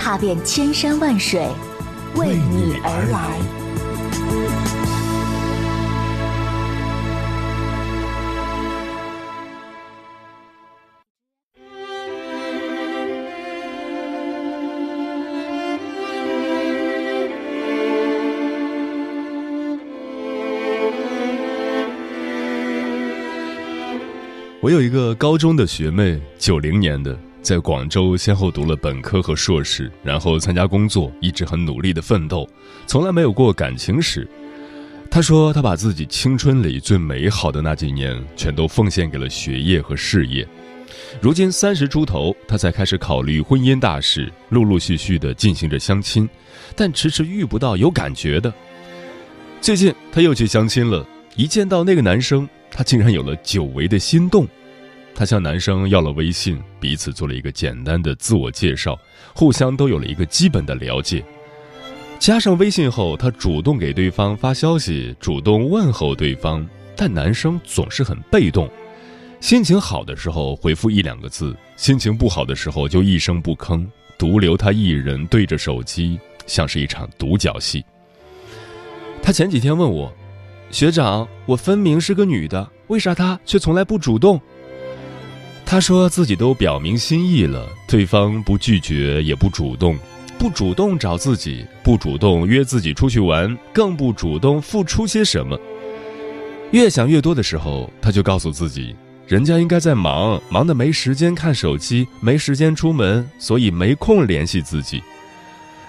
踏遍千山万水，为你而来。我有一个高中的学妹，九零年的，在广州先后读了本科和硕士，然后参加工作，一直很努力的奋斗，从来没有过感情史。她说，她把自己青春里最美好的那几年，全都奉献给了学业和事业。如今三十出头，她才开始考虑婚姻大事，陆陆续续的进行着相亲，但迟迟遇不到有感觉的。最近，她又去相亲了，一见到那个男生。他竟然有了久违的心动，她向男生要了微信，彼此做了一个简单的自我介绍，互相都有了一个基本的了解。加上微信后，她主动给对方发消息，主动问候对方，但男生总是很被动，心情好的时候回复一两个字，心情不好的时候就一声不吭，独留她一人对着手机，像是一场独角戏。她前几天问我。学长，我分明是个女的，为啥他却从来不主动？他说自己都表明心意了，对方不拒绝也不主动，不主动找自己，不主动约自己出去玩，更不主动付出些什么。越想越多的时候，他就告诉自己，人家应该在忙，忙的没时间看手机，没时间出门，所以没空联系自己。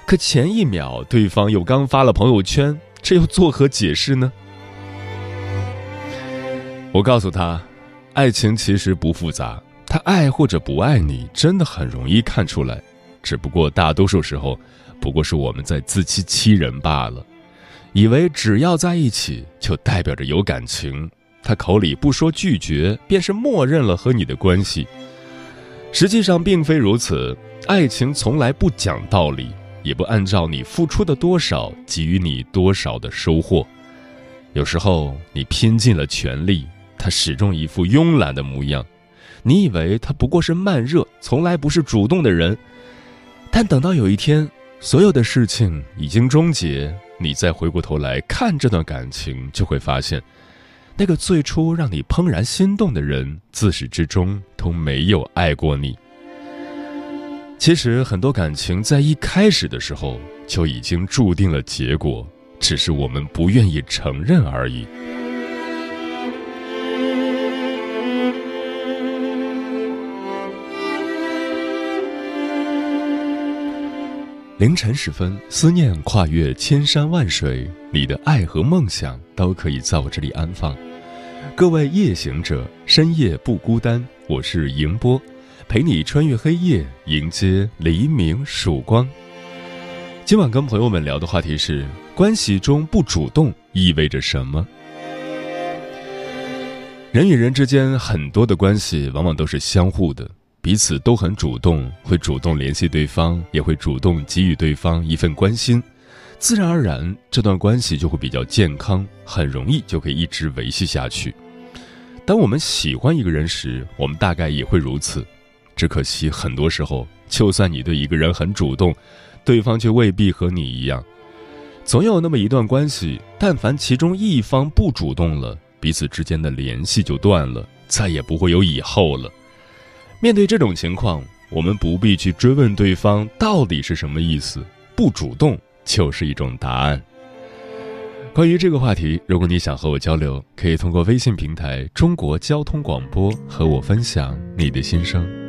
可前一秒，对方又刚发了朋友圈，这又作何解释呢？我告诉他，爱情其实不复杂，他爱或者不爱你，真的很容易看出来。只不过大多数时候，不过是我们在自欺欺人罢了，以为只要在一起就代表着有感情，他口里不说拒绝，便是默认了和你的关系。实际上并非如此，爱情从来不讲道理，也不按照你付出的多少给予你多少的收获。有时候你拼尽了全力。他始终一副慵懒的模样，你以为他不过是慢热，从来不是主动的人。但等到有一天，所有的事情已经终结，你再回过头来看这段感情，就会发现，那个最初让你怦然心动的人，自始至终都没有爱过你。其实很多感情在一开始的时候就已经注定了结果，只是我们不愿意承认而已。凌晨时分，思念跨越千山万水，你的爱和梦想都可以在我这里安放。各位夜行者，深夜不孤单，我是迎波，陪你穿越黑夜，迎接黎明曙光。今晚跟朋友们聊的话题是：关系中不主动意味着什么？人与人之间很多的关系，往往都是相互的。彼此都很主动，会主动联系对方，也会主动给予对方一份关心，自然而然，这段关系就会比较健康，很容易就可以一直维系下去。当我们喜欢一个人时，我们大概也会如此，只可惜很多时候，就算你对一个人很主动，对方却未必和你一样。总有那么一段关系，但凡其中一方不主动了，彼此之间的联系就断了，再也不会有以后了。面对这种情况，我们不必去追问对方到底是什么意思，不主动就是一种答案。关于这个话题，如果你想和我交流，可以通过微信平台“中国交通广播”和我分享你的心声。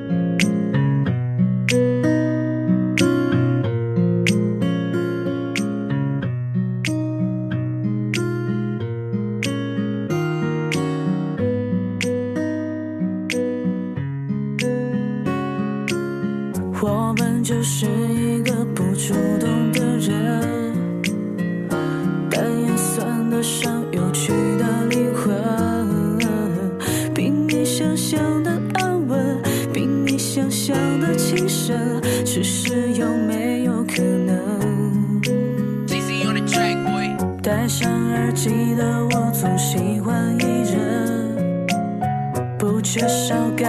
记得我总喜欢一人，不缺少该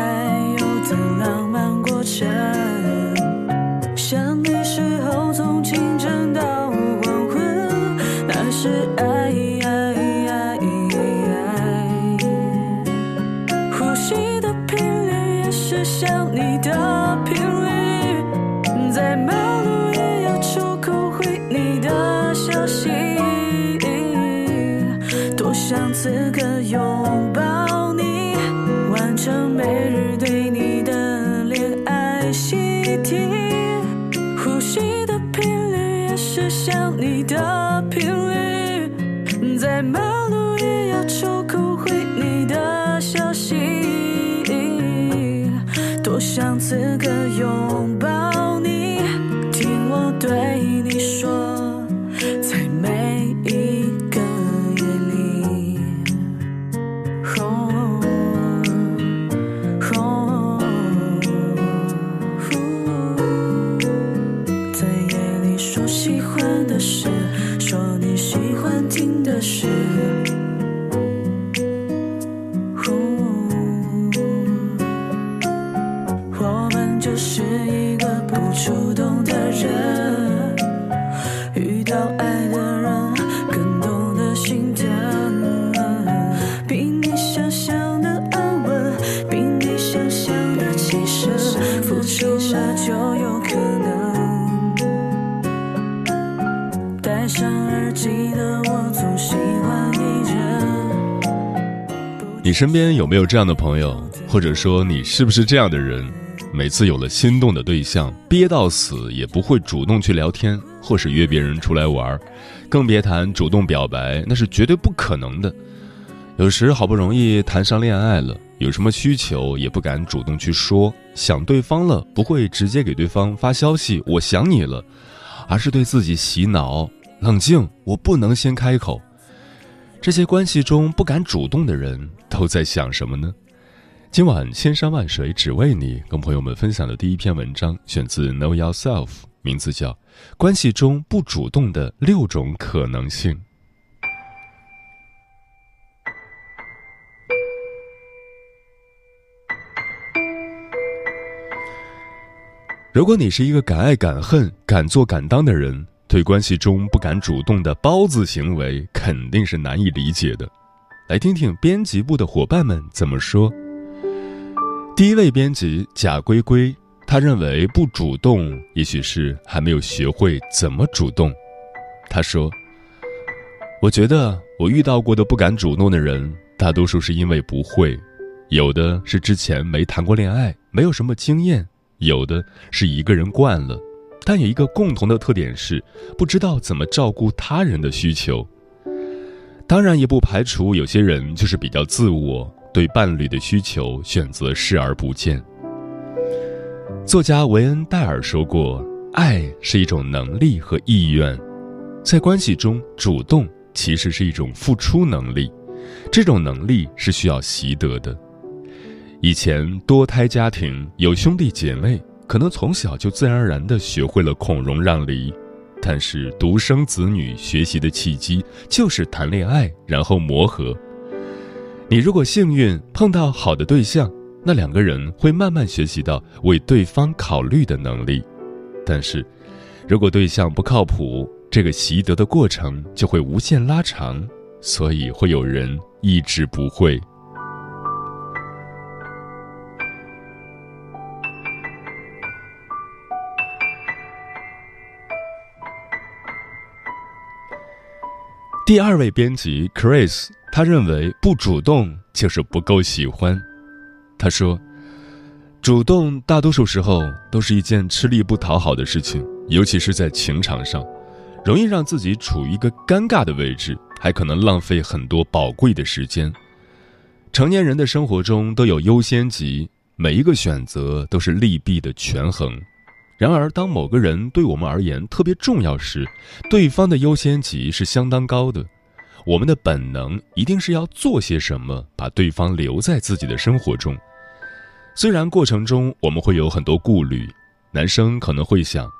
戴上耳机的我总喜欢一人。你身边有没有这样的朋友，或者说你是不是这样的人？每次有了心动的对象，憋到死也不会主动去聊天，或是约别人出来玩，更别谈主动表白，那是绝对不可能的。有时好不容易谈上恋爱了，有什么需求也不敢主动去说，想对方了不会直接给对方发消息“我想你了”，而是对自己洗脑：冷静，我不能先开口。这些关系中不敢主动的人都在想什么呢？今晚千山万水只为你，跟朋友们分享的第一篇文章选自 Know Yourself，名字叫《关系中不主动的六种可能性》。如果你是一个敢爱敢恨、敢做敢当的人，对关系中不敢主动的包子行为肯定是难以理解的。来听听编辑部的伙伴们怎么说。第一位编辑贾龟龟，他认为不主动也许是还没有学会怎么主动。他说：“我觉得我遇到过的不敢主动的人，大多数是因为不会，有的是之前没谈过恋爱，没有什么经验；有的是一个人惯了，但有一个共同的特点是不知道怎么照顾他人的需求。当然，也不排除有些人就是比较自我。”对伴侣的需求选择视而不见。作家维恩·戴尔说过：“爱是一种能力和意愿，在关系中主动其实是一种付出能力，这种能力是需要习得的。以前多胎家庭有兄弟姐妹，可能从小就自然而然地学会了孔融让梨，但是独生子女学习的契机就是谈恋爱，然后磨合。”你如果幸运碰到好的对象，那两个人会慢慢学习到为对方考虑的能力。但是，如果对象不靠谱，这个习得的过程就会无限拉长，所以会有人一直不会。第二位编辑 Chris。他认为不主动就是不够喜欢。他说：“主动大多数时候都是一件吃力不讨好的事情，尤其是在情场上，容易让自己处于一个尴尬的位置，还可能浪费很多宝贵的时间。成年人的生活中都有优先级，每一个选择都是利弊的权衡。然而，当某个人对我们而言特别重要时，对方的优先级是相当高的。我们的本能一定是要做些什么，把对方留在自己的生活中。虽然过程中我们会有很多顾虑，男生可能会想，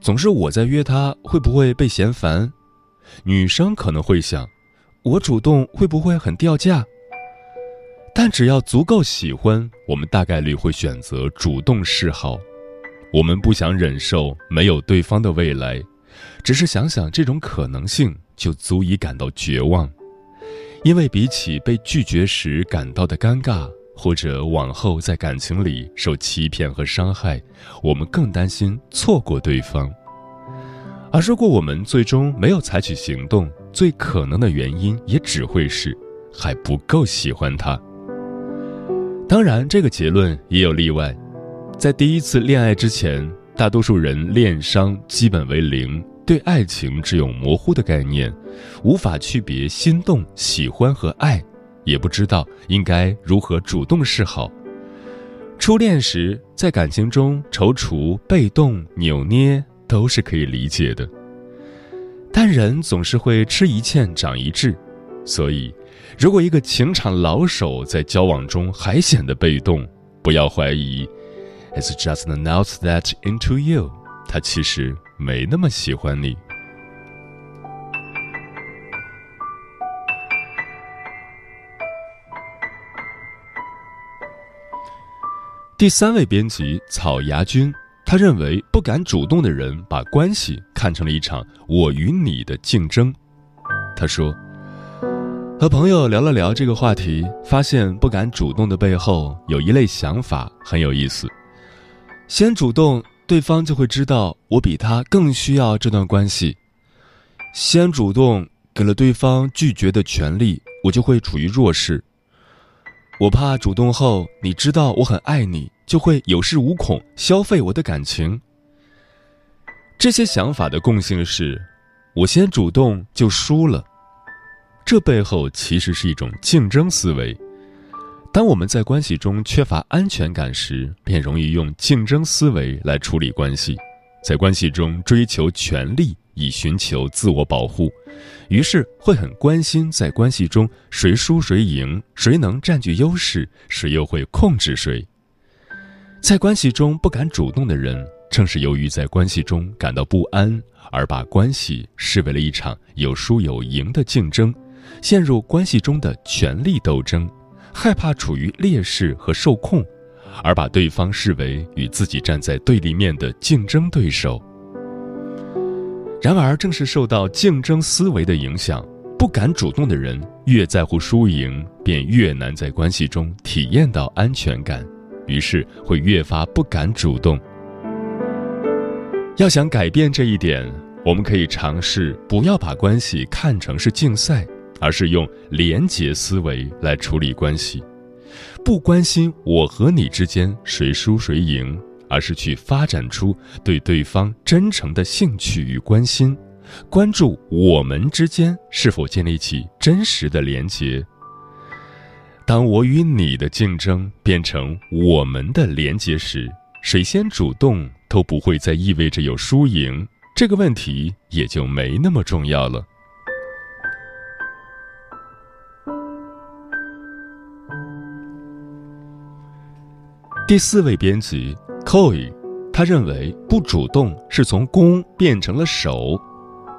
总是我在约他，会不会被嫌烦？女生可能会想，我主动会不会很掉价？但只要足够喜欢，我们大概率会选择主动示好。我们不想忍受没有对方的未来，只是想想这种可能性，就足以感到绝望。因为比起被拒绝时感到的尴尬，或者往后在感情里受欺骗和伤害，我们更担心错过对方。而如果我们最终没有采取行动，最可能的原因也只会是还不够喜欢他。当然，这个结论也有例外。在第一次恋爱之前，大多数人恋商基本为零，对爱情只有模糊的概念，无法区别心动、喜欢和爱，也不知道应该如何主动示好。初恋时，在感情中踌躇、被动、扭捏都是可以理解的。但人总是会吃一堑长一智，所以。如果一个情场老手在交往中还显得被动，不要怀疑，It's just announced that into you，他其实没那么喜欢你。第三位编辑草芽君，他认为不敢主动的人把关系看成了一场我与你的竞争。他说。和朋友聊了聊这个话题，发现不敢主动的背后有一类想法很有意思。先主动，对方就会知道我比他更需要这段关系。先主动，给了对方拒绝的权利，我就会处于弱势。我怕主动后，你知道我很爱你，就会有恃无恐，消费我的感情。这些想法的共性是，我先主动就输了。这背后其实是一种竞争思维。当我们在关系中缺乏安全感时，便容易用竞争思维来处理关系，在关系中追求权利以寻求自我保护，于是会很关心在关系中谁输谁赢，谁能占据优势，谁又会控制谁。在关系中不敢主动的人，正是由于在关系中感到不安，而把关系视为了一场有输有赢的竞争。陷入关系中的权力斗争，害怕处于劣势和受控，而把对方视为与自己站在对立面的竞争对手。然而，正是受到竞争思维的影响，不敢主动的人越在乎输赢，便越难在关系中体验到安全感，于是会越发不敢主动。要想改变这一点，我们可以尝试不要把关系看成是竞赛。而是用廉洁思维来处理关系，不关心我和你之间谁输谁赢，而是去发展出对对方真诚的兴趣与关心，关注我们之间是否建立起真实的连结。当我与你的竞争变成我们的连结时，谁先主动都不会再意味着有输赢，这个问题也就没那么重要了。第四位编辑 Koi，他认为不主动是从攻变成了守。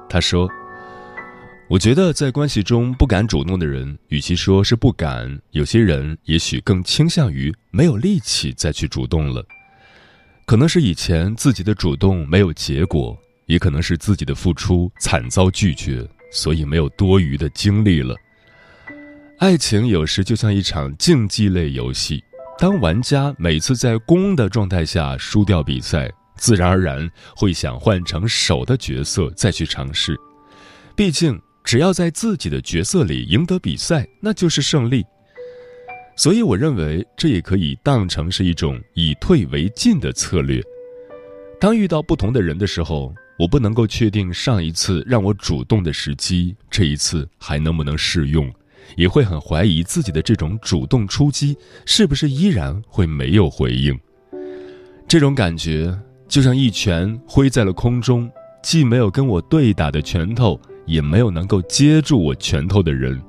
他说：“我觉得在关系中不敢主动的人，与其说是不敢，有些人也许更倾向于没有力气再去主动了。可能是以前自己的主动没有结果，也可能是自己的付出惨遭拒绝，所以没有多余的精力了。爱情有时就像一场竞技类游戏。”当玩家每次在攻的状态下输掉比赛，自然而然会想换成守的角色再去尝试。毕竟，只要在自己的角色里赢得比赛，那就是胜利。所以，我认为这也可以当成是一种以退为进的策略。当遇到不同的人的时候，我不能够确定上一次让我主动的时机，这一次还能不能适用。也会很怀疑自己的这种主动出击是不是依然会没有回应。这种感觉就像一拳挥在了空中，既没有跟我对打的拳头，也没有能够接住我拳头的人。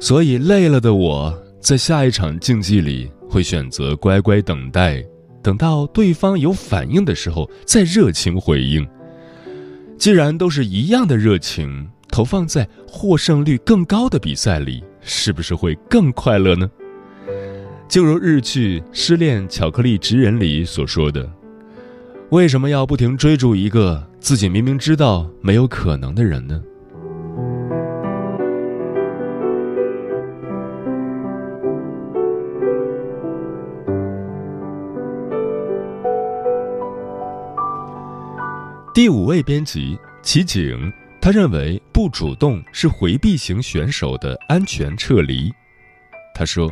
所以累了的我，在下一场竞技里会选择乖乖等待，等到对方有反应的时候再热情回应。既然都是一样的热情，投放在获胜率更高的比赛里，是不是会更快乐呢？就如日剧《失恋巧克力职人》里所说的。为什么要不停追逐一个自己明明知道没有可能的人呢？第五位编辑齐景，他认为不主动是回避型选手的安全撤离。他说：“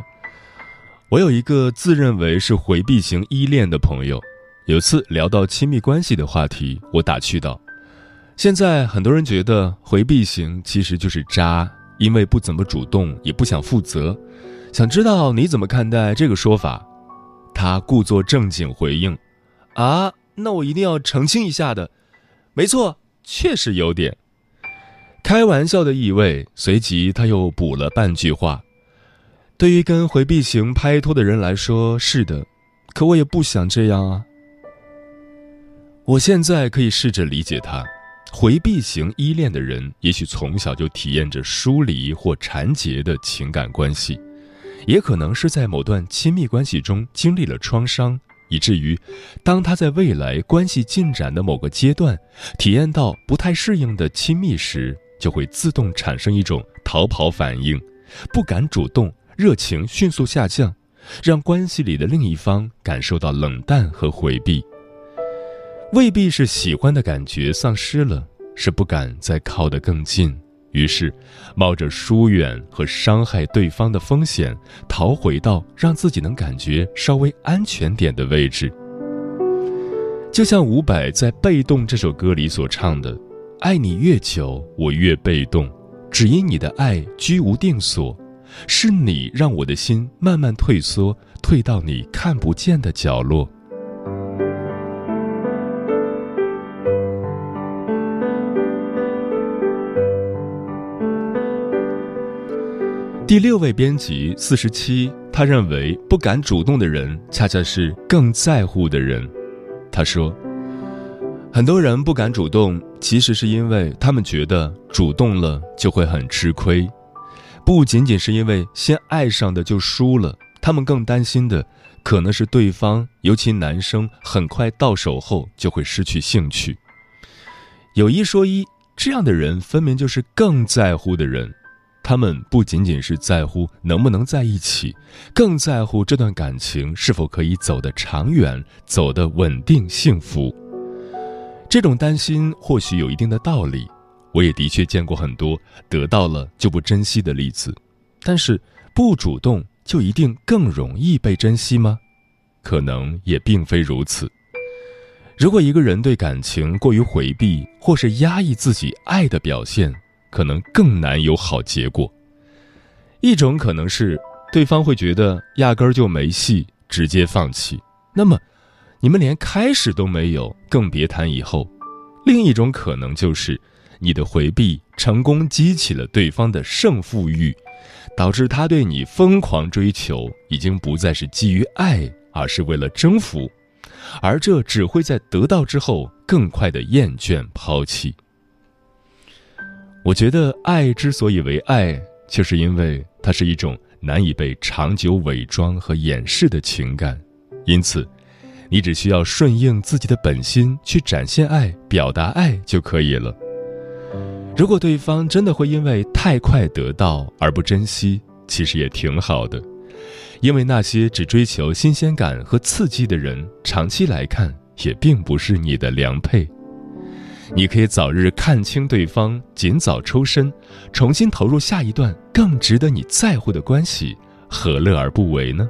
我有一个自认为是回避型依恋的朋友。”有次聊到亲密关系的话题，我打趣道：“现在很多人觉得回避型其实就是渣，因为不怎么主动，也不想负责。想知道你怎么看待这个说法？”他故作正经回应：“啊，那我一定要澄清一下的，没错，确实有点开玩笑的意味。”随即他又补了半句话：“对于跟回避型拍拖的人来说，是的，可我也不想这样啊。”我现在可以试着理解他，回避型依恋的人，也许从小就体验着疏离或缠结的情感关系，也可能是在某段亲密关系中经历了创伤，以至于，当他在未来关系进展的某个阶段，体验到不太适应的亲密时，就会自动产生一种逃跑反应，不敢主动，热情迅速下降，让关系里的另一方感受到冷淡和回避。未必是喜欢的感觉丧失了，是不敢再靠得更近，于是冒着疏远和伤害对方的风险，逃回到让自己能感觉稍微安全点的位置。就像伍佰在《被动》这首歌里所唱的：“爱你越久，我越被动，只因你的爱居无定所，是你让我的心慢慢退缩，退到你看不见的角落。”第六位编辑四十七，他认为不敢主动的人，恰恰是更在乎的人。他说，很多人不敢主动，其实是因为他们觉得主动了就会很吃亏，不仅仅是因为先爱上的就输了，他们更担心的可能是对方，尤其男生很快到手后就会失去兴趣。有一说一，这样的人分明就是更在乎的人。他们不仅仅是在乎能不能在一起，更在乎这段感情是否可以走得长远、走得稳定、幸福。这种担心或许有一定的道理，我也的确见过很多得到了就不珍惜的例子。但是，不主动就一定更容易被珍惜吗？可能也并非如此。如果一个人对感情过于回避，或是压抑自己爱的表现，可能更难有好结果。一种可能是对方会觉得压根儿就没戏，直接放弃，那么你们连开始都没有，更别谈以后。另一种可能就是你的回避成功激起了对方的胜负欲，导致他对你疯狂追求，已经不再是基于爱，而是为了征服，而这只会在得到之后更快的厌倦抛弃。我觉得爱之所以为爱，就是因为它是一种难以被长久伪装和掩饰的情感。因此，你只需要顺应自己的本心去展现爱、表达爱就可以了。如果对方真的会因为太快得到而不珍惜，其实也挺好的，因为那些只追求新鲜感和刺激的人，长期来看也并不是你的良配。你可以早日看清对方，尽早抽身，重新投入下一段更值得你在乎的关系，何乐而不为呢？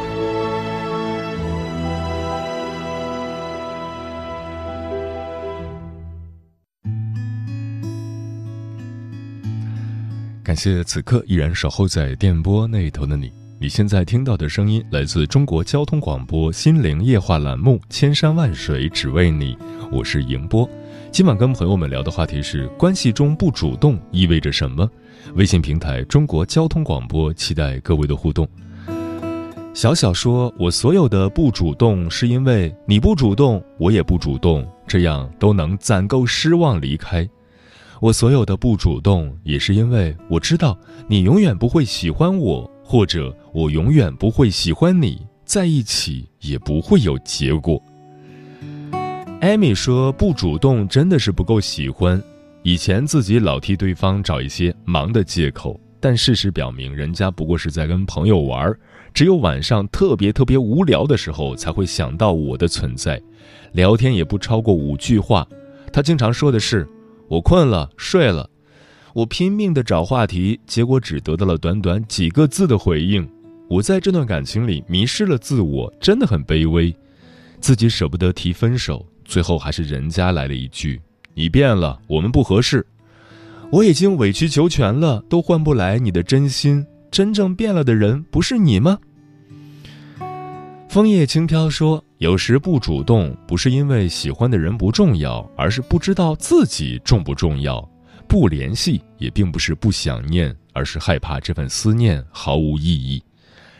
感谢此刻依然守候在电波那头的你。你现在听到的声音来自中国交通广播心灵夜话栏目《千山万水只为你》，我是迎波。今晚跟朋友们聊的话题是：关系中不主动意味着什么？微信平台中国交通广播，期待各位的互动。小小说：“我所有的不主动，是因为你不主动，我也不主动，这样都能攒够失望离开。”我所有的不主动，也是因为我知道你永远不会喜欢我，或者我永远不会喜欢你，在一起也不会有结果。艾米说：“不主动真的是不够喜欢。以前自己老替对方找一些忙的借口，但事实表明，人家不过是在跟朋友玩儿，只有晚上特别特别无聊的时候才会想到我的存在，聊天也不超过五句话。他经常说的是。”我困了，睡了。我拼命的找话题，结果只得到了短短几个字的回应。我在这段感情里迷失了自我，真的很卑微。自己舍不得提分手，最后还是人家来了一句：“你变了，我们不合适。”我已经委曲求全了，都换不来你的真心。真正变了的人不是你吗？枫叶轻飘说：“有时不主动，不是因为喜欢的人不重要，而是不知道自己重不重要。不联系也并不是不想念，而是害怕这份思念毫无意义。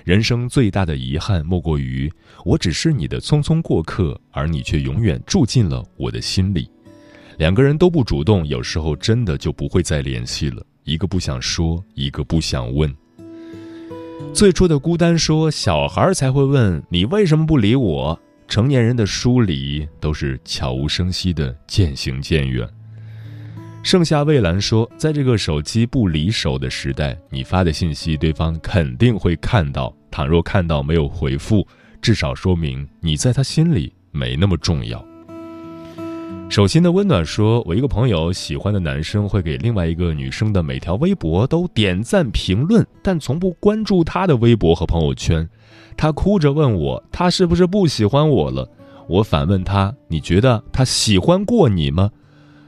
人生最大的遗憾，莫过于我只是你的匆匆过客，而你却永远住进了我的心里。两个人都不主动，有时候真的就不会再联系了。一个不想说，一个不想问。”最初的孤单说：“小孩才会问你为什么不理我，成年人的疏离都是悄无声息的渐行渐远。”盛夏蔚蓝说：“在这个手机不离手的时代，你发的信息对方肯定会看到，倘若看到没有回复，至少说明你在他心里没那么重要。”手心的温暖说：“我一个朋友喜欢的男生会给另外一个女生的每条微博都点赞评论，但从不关注她的微博和朋友圈。他哭着问我，他是不是不喜欢我了？我反问他，你觉得他喜欢过你吗？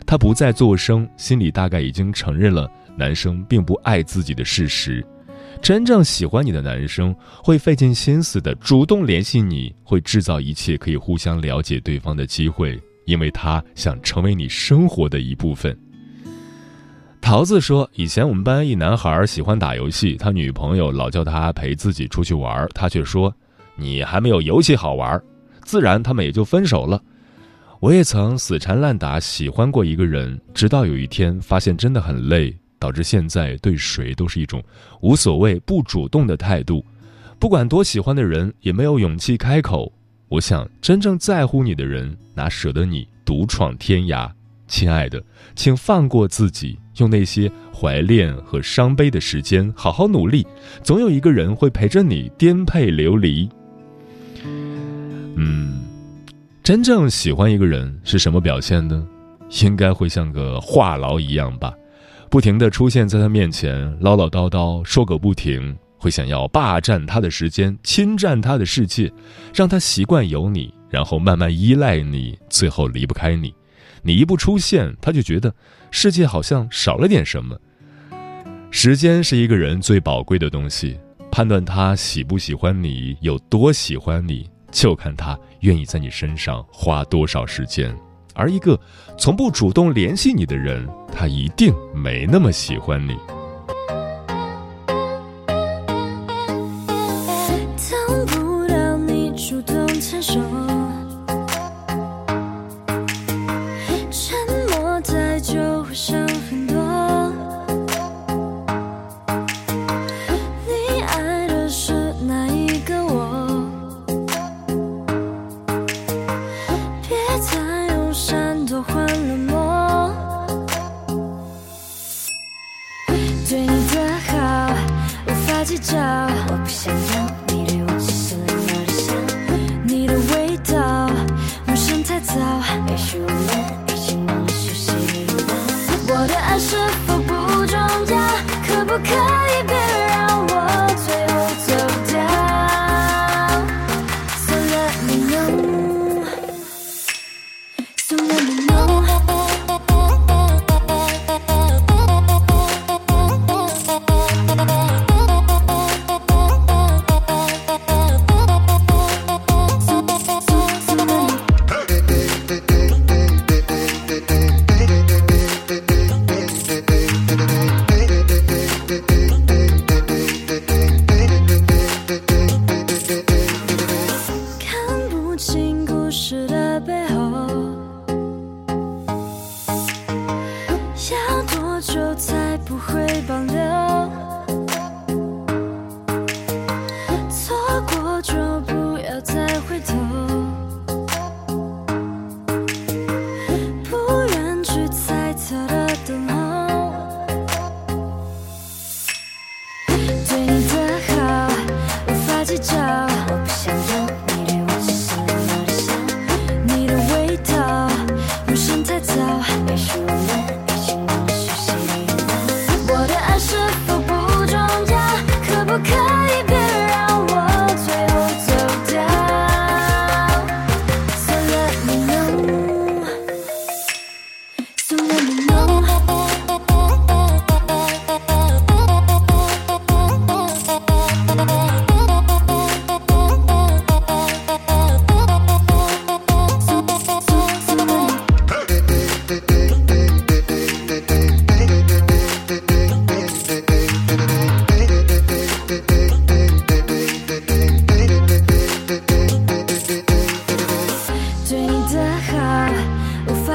他不再作声，心里大概已经承认了男生并不爱自己的事实。真正喜欢你的男生会费尽心思的主动联系你，会制造一切可以互相了解对方的机会。”因为他想成为你生活的一部分。桃子说：“以前我们班一男孩喜欢打游戏，他女朋友老叫他陪自己出去玩，他却说：‘你还没有游戏好玩。’自然他们也就分手了。我也曾死缠烂打喜欢过一个人，直到有一天发现真的很累，导致现在对谁都是一种无所谓、不主动的态度。不管多喜欢的人，也没有勇气开口。”我想，真正在乎你的人，哪舍得你独闯天涯？亲爱的，请放过自己，用那些怀恋和伤悲的时间好好努力，总有一个人会陪着你颠沛流离。嗯，真正喜欢一个人是什么表现呢？应该会像个话痨一样吧，不停的出现在他面前，唠唠叨叨说个不停。会想要霸占他的时间，侵占他的世界，让他习惯有你，然后慢慢依赖你，最后离不开你。你一不出现，他就觉得世界好像少了点什么。时间是一个人最宝贵的东西，判断他喜不喜欢你，有多喜欢你，就看他愿意在你身上花多少时间。而一个从不主动联系你的人，他一定没那么喜欢你。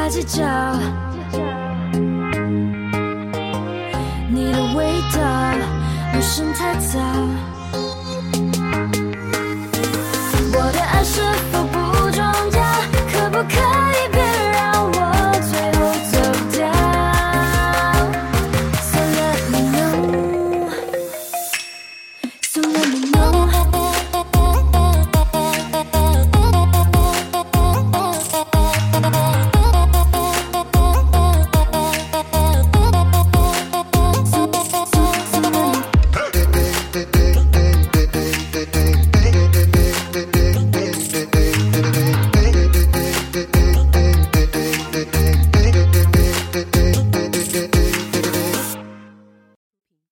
计较你的味道，陌生太早。我的爱是否不重要？可不可以？